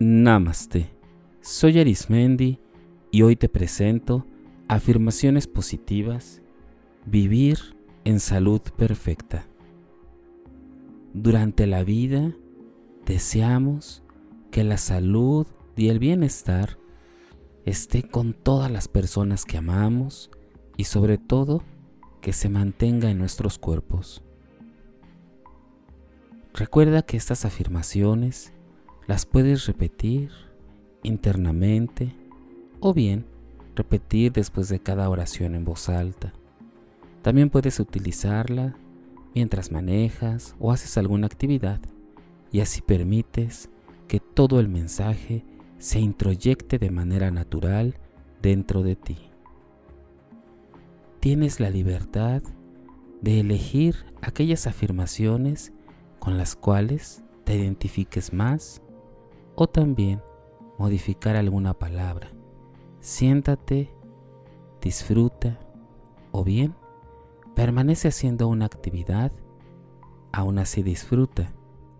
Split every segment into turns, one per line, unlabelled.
Namaste. Soy Arismendi y hoy te presento afirmaciones positivas. Vivir en salud perfecta. Durante la vida deseamos que la salud y el bienestar esté con todas las personas que amamos y sobre todo que se mantenga en nuestros cuerpos. Recuerda que estas afirmaciones las puedes repetir internamente o bien repetir después de cada oración en voz alta. También puedes utilizarla mientras manejas o haces alguna actividad y así permites que todo el mensaje se introyecte de manera natural dentro de ti. Tienes la libertad de elegir aquellas afirmaciones con las cuales te identifiques más o también modificar alguna palabra. Siéntate, disfruta o bien permanece haciendo una actividad, aún así disfruta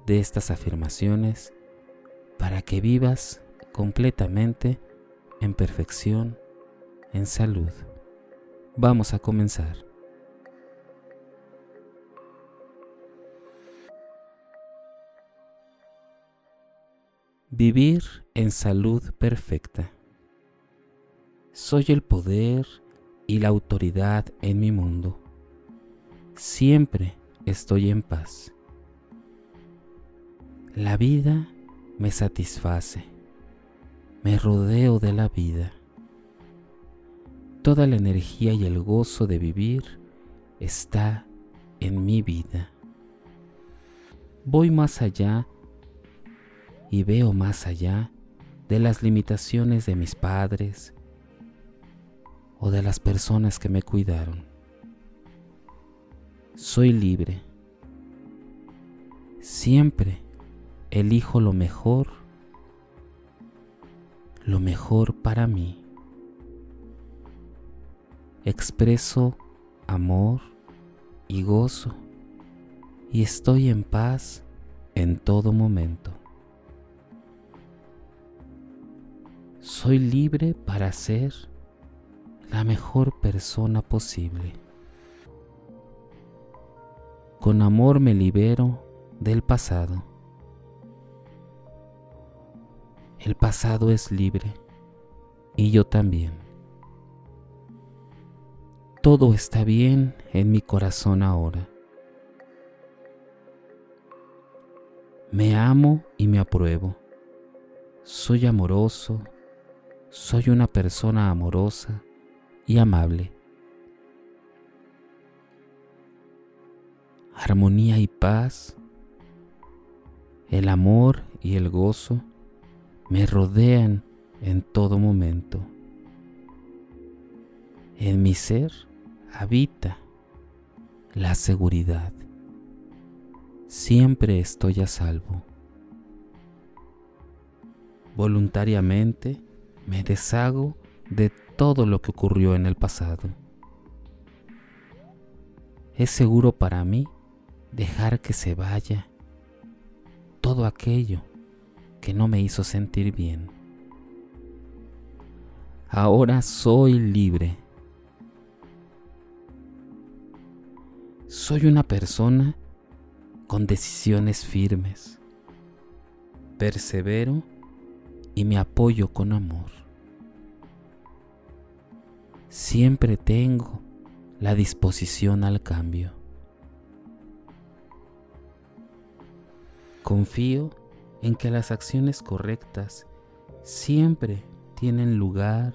de estas afirmaciones para que vivas completamente en perfección, en salud. Vamos a comenzar. Vivir en salud perfecta. Soy el poder y la autoridad en mi mundo. Siempre estoy en paz. La vida me satisface. Me rodeo de la vida. Toda la energía y el gozo de vivir está en mi vida. Voy más allá y veo más allá de las limitaciones de mis padres o de las personas que me cuidaron. Soy libre. Siempre elijo lo mejor, lo mejor para mí. Expreso amor y gozo y estoy en paz en todo momento. Soy libre para ser la mejor persona posible. Con amor me libero del pasado. El pasado es libre y yo también. Todo está bien en mi corazón ahora. Me amo y me apruebo. Soy amoroso soy una persona amorosa y amable. Armonía y paz, el amor y el gozo me rodean en todo momento. En mi ser habita la seguridad. Siempre estoy a salvo. Voluntariamente me deshago de todo lo que ocurrió en el pasado. Es seguro para mí dejar que se vaya todo aquello que no me hizo sentir bien. Ahora soy libre. Soy una persona con decisiones firmes. Persevero y me apoyo con amor. Siempre tengo la disposición al cambio. Confío en que las acciones correctas siempre tienen lugar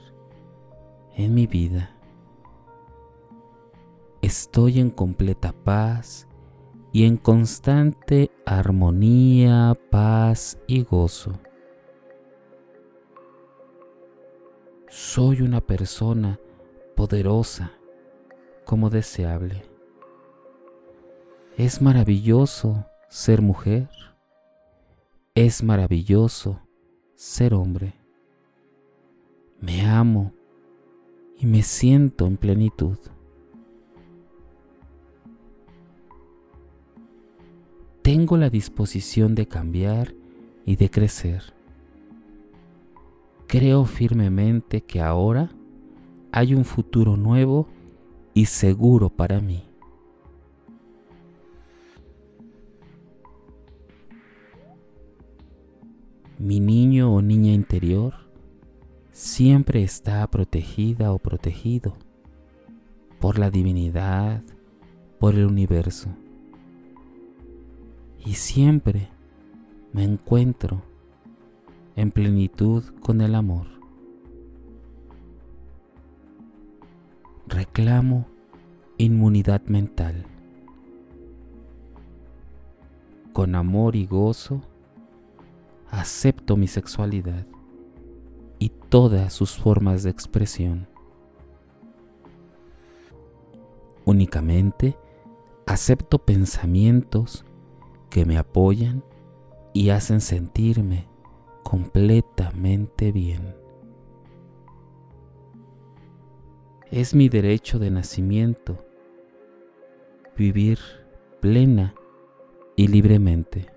en mi vida. Estoy en completa paz y en constante armonía, paz y gozo. Soy una persona poderosa como deseable. Es maravilloso ser mujer. Es maravilloso ser hombre. Me amo y me siento en plenitud. Tengo la disposición de cambiar y de crecer. Creo firmemente que ahora hay un futuro nuevo y seguro para mí. Mi niño o niña interior siempre está protegida o protegido por la divinidad, por el universo. Y siempre me encuentro en plenitud con el amor. Reclamo inmunidad mental. Con amor y gozo, acepto mi sexualidad y todas sus formas de expresión. Únicamente acepto pensamientos que me apoyan y hacen sentirme completamente bien. Es mi derecho de nacimiento vivir plena y libremente.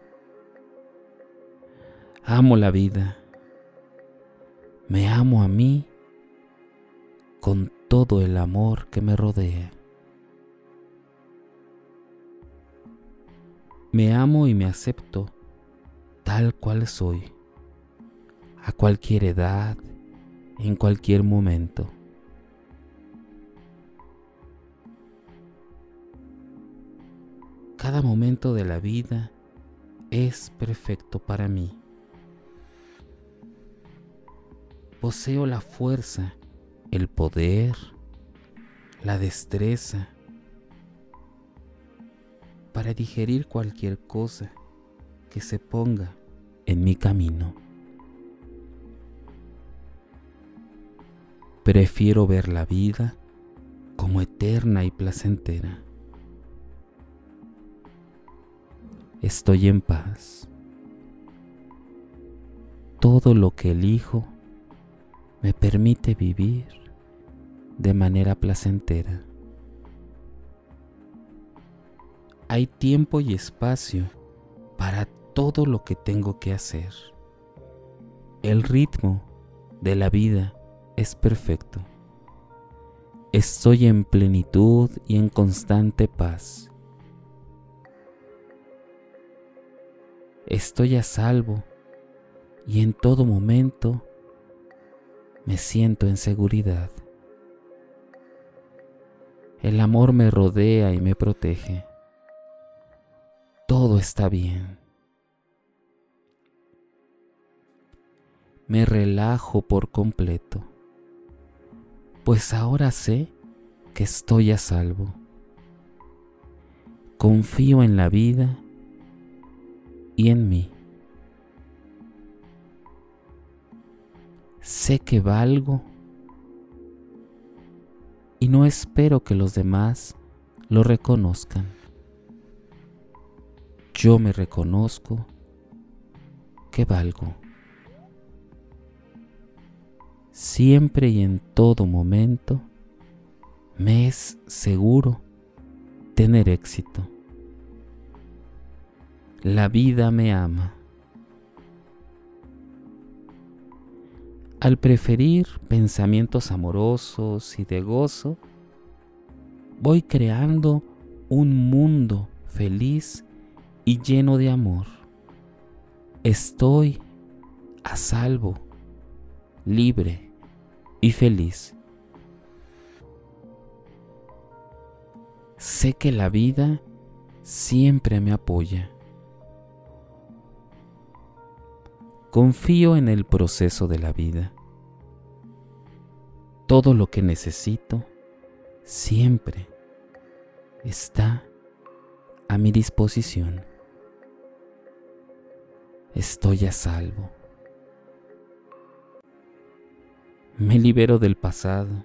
Amo la vida. Me amo a mí con todo el amor que me rodea. Me amo y me acepto tal cual soy a cualquier edad, en cualquier momento. Cada momento de la vida es perfecto para mí. Poseo la fuerza, el poder, la destreza para digerir cualquier cosa que se ponga en mi camino. Prefiero ver la vida como eterna y placentera. Estoy en paz. Todo lo que elijo me permite vivir de manera placentera. Hay tiempo y espacio para todo lo que tengo que hacer. El ritmo de la vida es perfecto. Estoy en plenitud y en constante paz. Estoy a salvo y en todo momento me siento en seguridad. El amor me rodea y me protege. Todo está bien. Me relajo por completo pues ahora sé que estoy a salvo. Confío en la vida y en mí. Sé que valgo y no espero que los demás lo reconozcan. Yo me reconozco que valgo siempre y en todo momento, me es seguro tener éxito. La vida me ama. Al preferir pensamientos amorosos y de gozo, voy creando un mundo feliz y lleno de amor. Estoy a salvo, libre y feliz. Sé que la vida siempre me apoya. Confío en el proceso de la vida. Todo lo que necesito siempre está a mi disposición. Estoy a salvo. Me libero del pasado.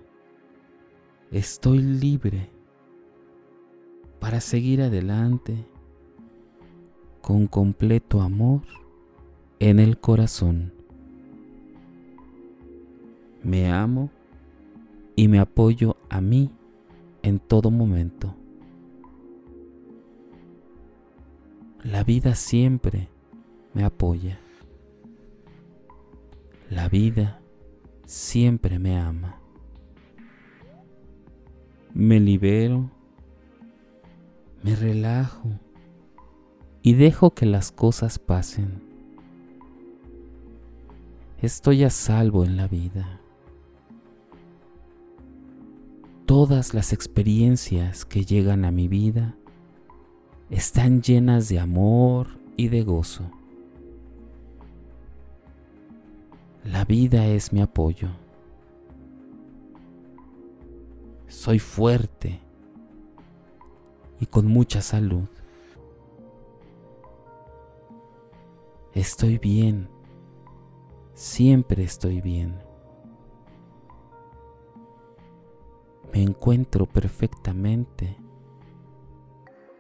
Estoy libre para seguir adelante con completo amor en el corazón. Me amo y me apoyo a mí en todo momento. La vida siempre me apoya. La vida siempre me ama. Me libero, me relajo y dejo que las cosas pasen. Estoy a salvo en la vida. Todas las experiencias que llegan a mi vida están llenas de amor y de gozo. La vida es mi apoyo. Soy fuerte y con mucha salud. Estoy bien, siempre estoy bien. Me encuentro perfectamente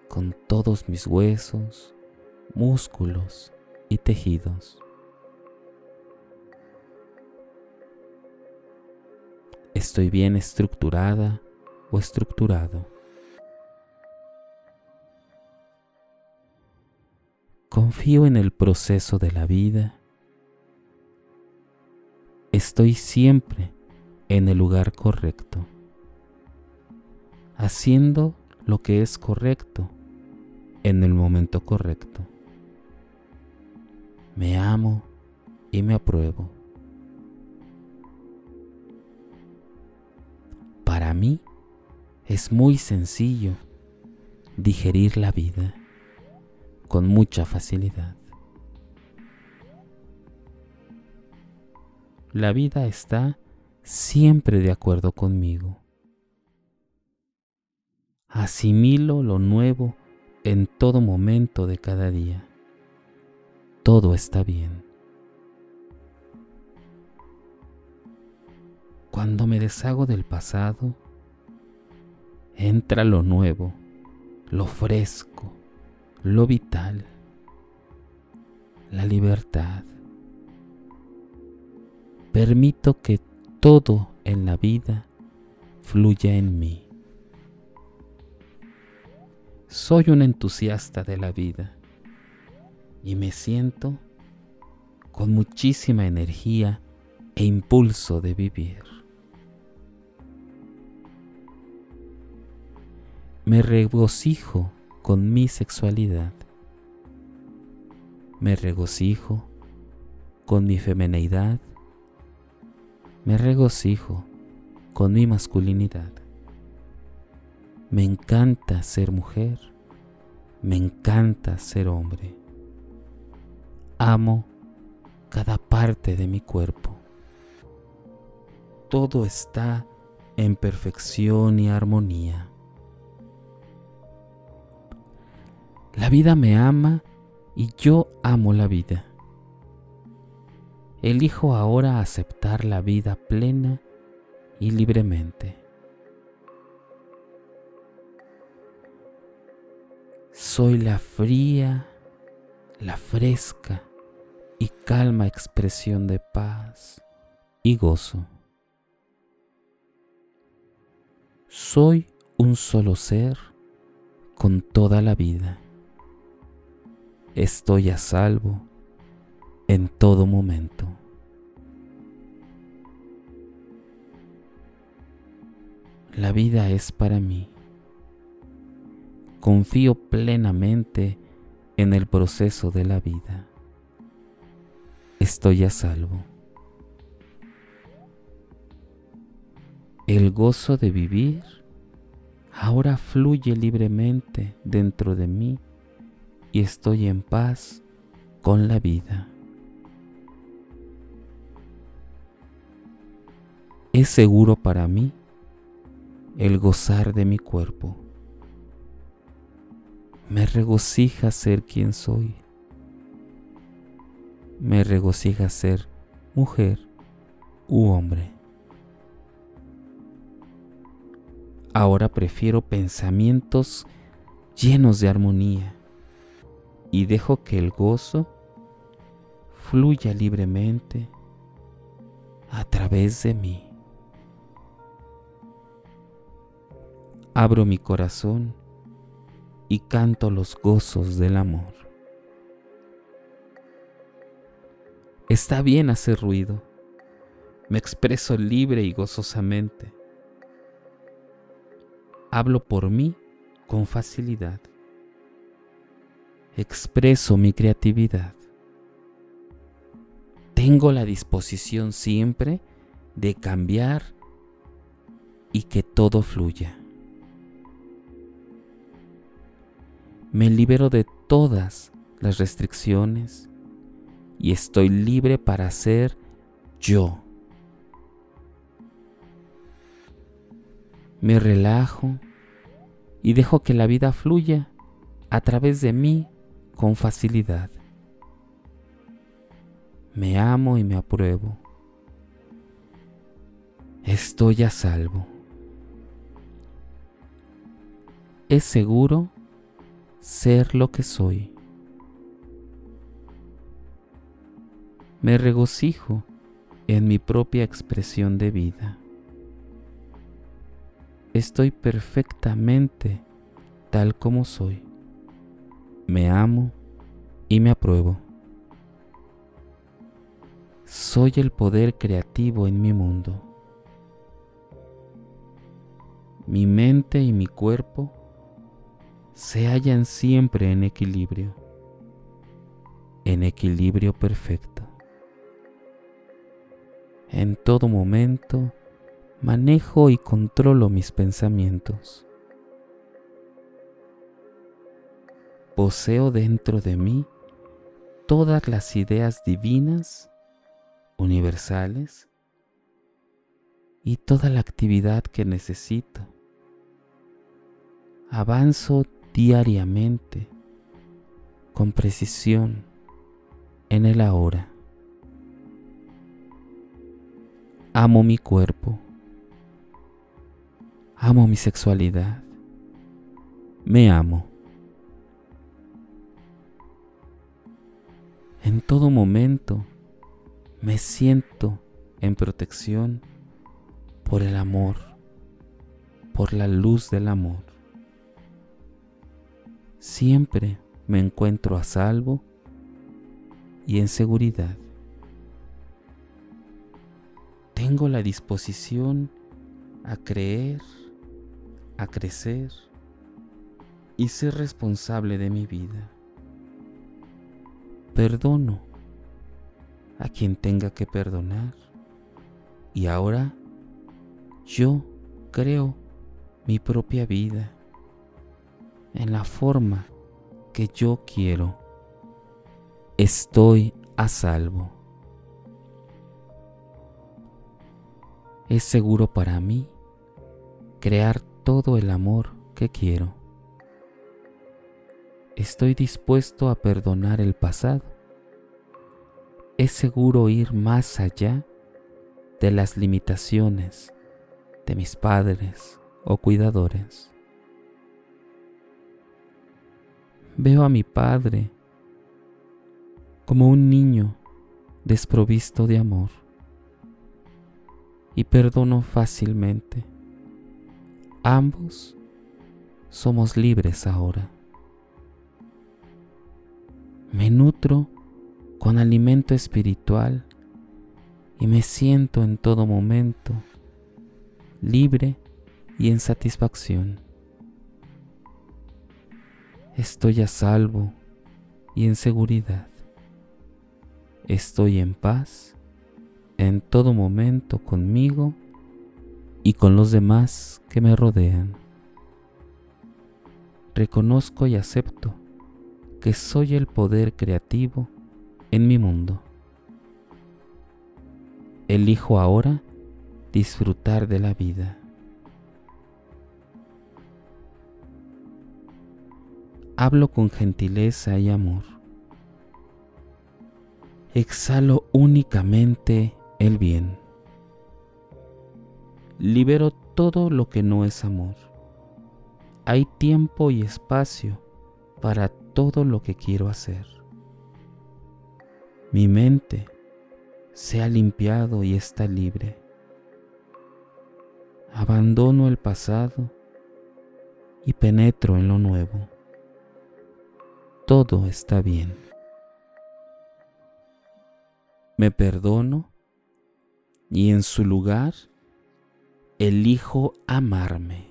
con todos mis huesos, músculos y tejidos. Estoy bien estructurada o estructurado. Confío en el proceso de la vida. Estoy siempre en el lugar correcto, haciendo lo que es correcto en el momento correcto. Me amo y me apruebo. Para mí es muy sencillo digerir la vida con mucha facilidad. La vida está siempre de acuerdo conmigo. Asimilo lo nuevo en todo momento de cada día. Todo está bien. Cuando me deshago del pasado, entra lo nuevo, lo fresco, lo vital, la libertad. Permito que todo en la vida fluya en mí. Soy un entusiasta de la vida y me siento con muchísima energía e impulso de vivir. Me regocijo con mi sexualidad. Me regocijo con mi femineidad. Me regocijo con mi masculinidad. Me encanta ser mujer. Me encanta ser hombre. Amo cada parte de mi cuerpo. Todo está en perfección y armonía. La vida me ama y yo amo la vida. Elijo ahora aceptar la vida plena y libremente. Soy la fría, la fresca y calma expresión de paz y gozo. Soy un solo ser con toda la vida estoy a salvo en todo momento. La vida es para mí. Confío plenamente en el proceso de la vida. Estoy a salvo. El gozo de vivir ahora fluye libremente dentro de mí y estoy en paz con la vida. Es seguro para mí el gozar de mi cuerpo. Me regocija ser quien soy. Me regocija ser mujer u hombre. Ahora prefiero pensamientos llenos de armonía y dejo que el gozo fluya libremente a través de mí. Abro mi corazón y canto los gozos del amor. Está bien hacer ruido. Me expreso libre y gozosamente. Hablo por mí con facilidad. Expreso mi creatividad. Tengo la disposición siempre de cambiar y que todo fluya. Me libero de todas las restricciones y estoy libre para ser yo. Me relajo y dejo que la vida fluya a través de mí con facilidad. Me amo y me apruebo. Estoy a salvo. Es seguro ser lo que soy. Me regocijo en mi propia expresión de vida. Estoy perfectamente tal como soy me amo y me apruebo. Soy el poder creativo en mi mundo. Mi mente y mi cuerpo se hallan siempre en equilibrio, en equilibrio perfecto. En todo momento manejo y controlo mis pensamientos. Poseo dentro de mí todas las ideas divinas, universales, y toda la actividad que necesito. Avanzo diariamente, con precisión, en el ahora. Amo mi cuerpo. Amo mi sexualidad. Me amo. En todo momento me siento en protección por el amor, por la luz del amor. Siempre me encuentro a salvo y en seguridad. Tengo la disposición a creer, a crecer y ser responsable de mi vida perdono a quien tenga que perdonar. Y ahora yo creo mi propia vida en la forma que yo quiero. Estoy a salvo. Es seguro para mí crear todo el amor que quiero estoy dispuesto a perdonar el pasado. Es seguro ir más allá de las limitaciones de mis padres o cuidadores. Veo a mi padre como un niño desprovisto de amor y perdono fácilmente. Ambos somos libres ahora. Me nutro con alimento espiritual y me siento en todo momento libre y en satisfacción. Estoy a salvo y en seguridad. Estoy en paz en todo momento conmigo y con los demás que me rodean. Reconozco y acepto que soy el poder creativo en mi mundo. Elijo ahora disfrutar de la vida. Hablo con gentileza y amor. Exhalo únicamente el bien. Libero todo lo que no es amor. Hay tiempo y espacio para todo lo que quiero hacer. Mi mente se ha limpiado y está libre. Abandono el pasado y penetro en lo nuevo. Todo está bien. Me perdono y en su lugar elijo amarme.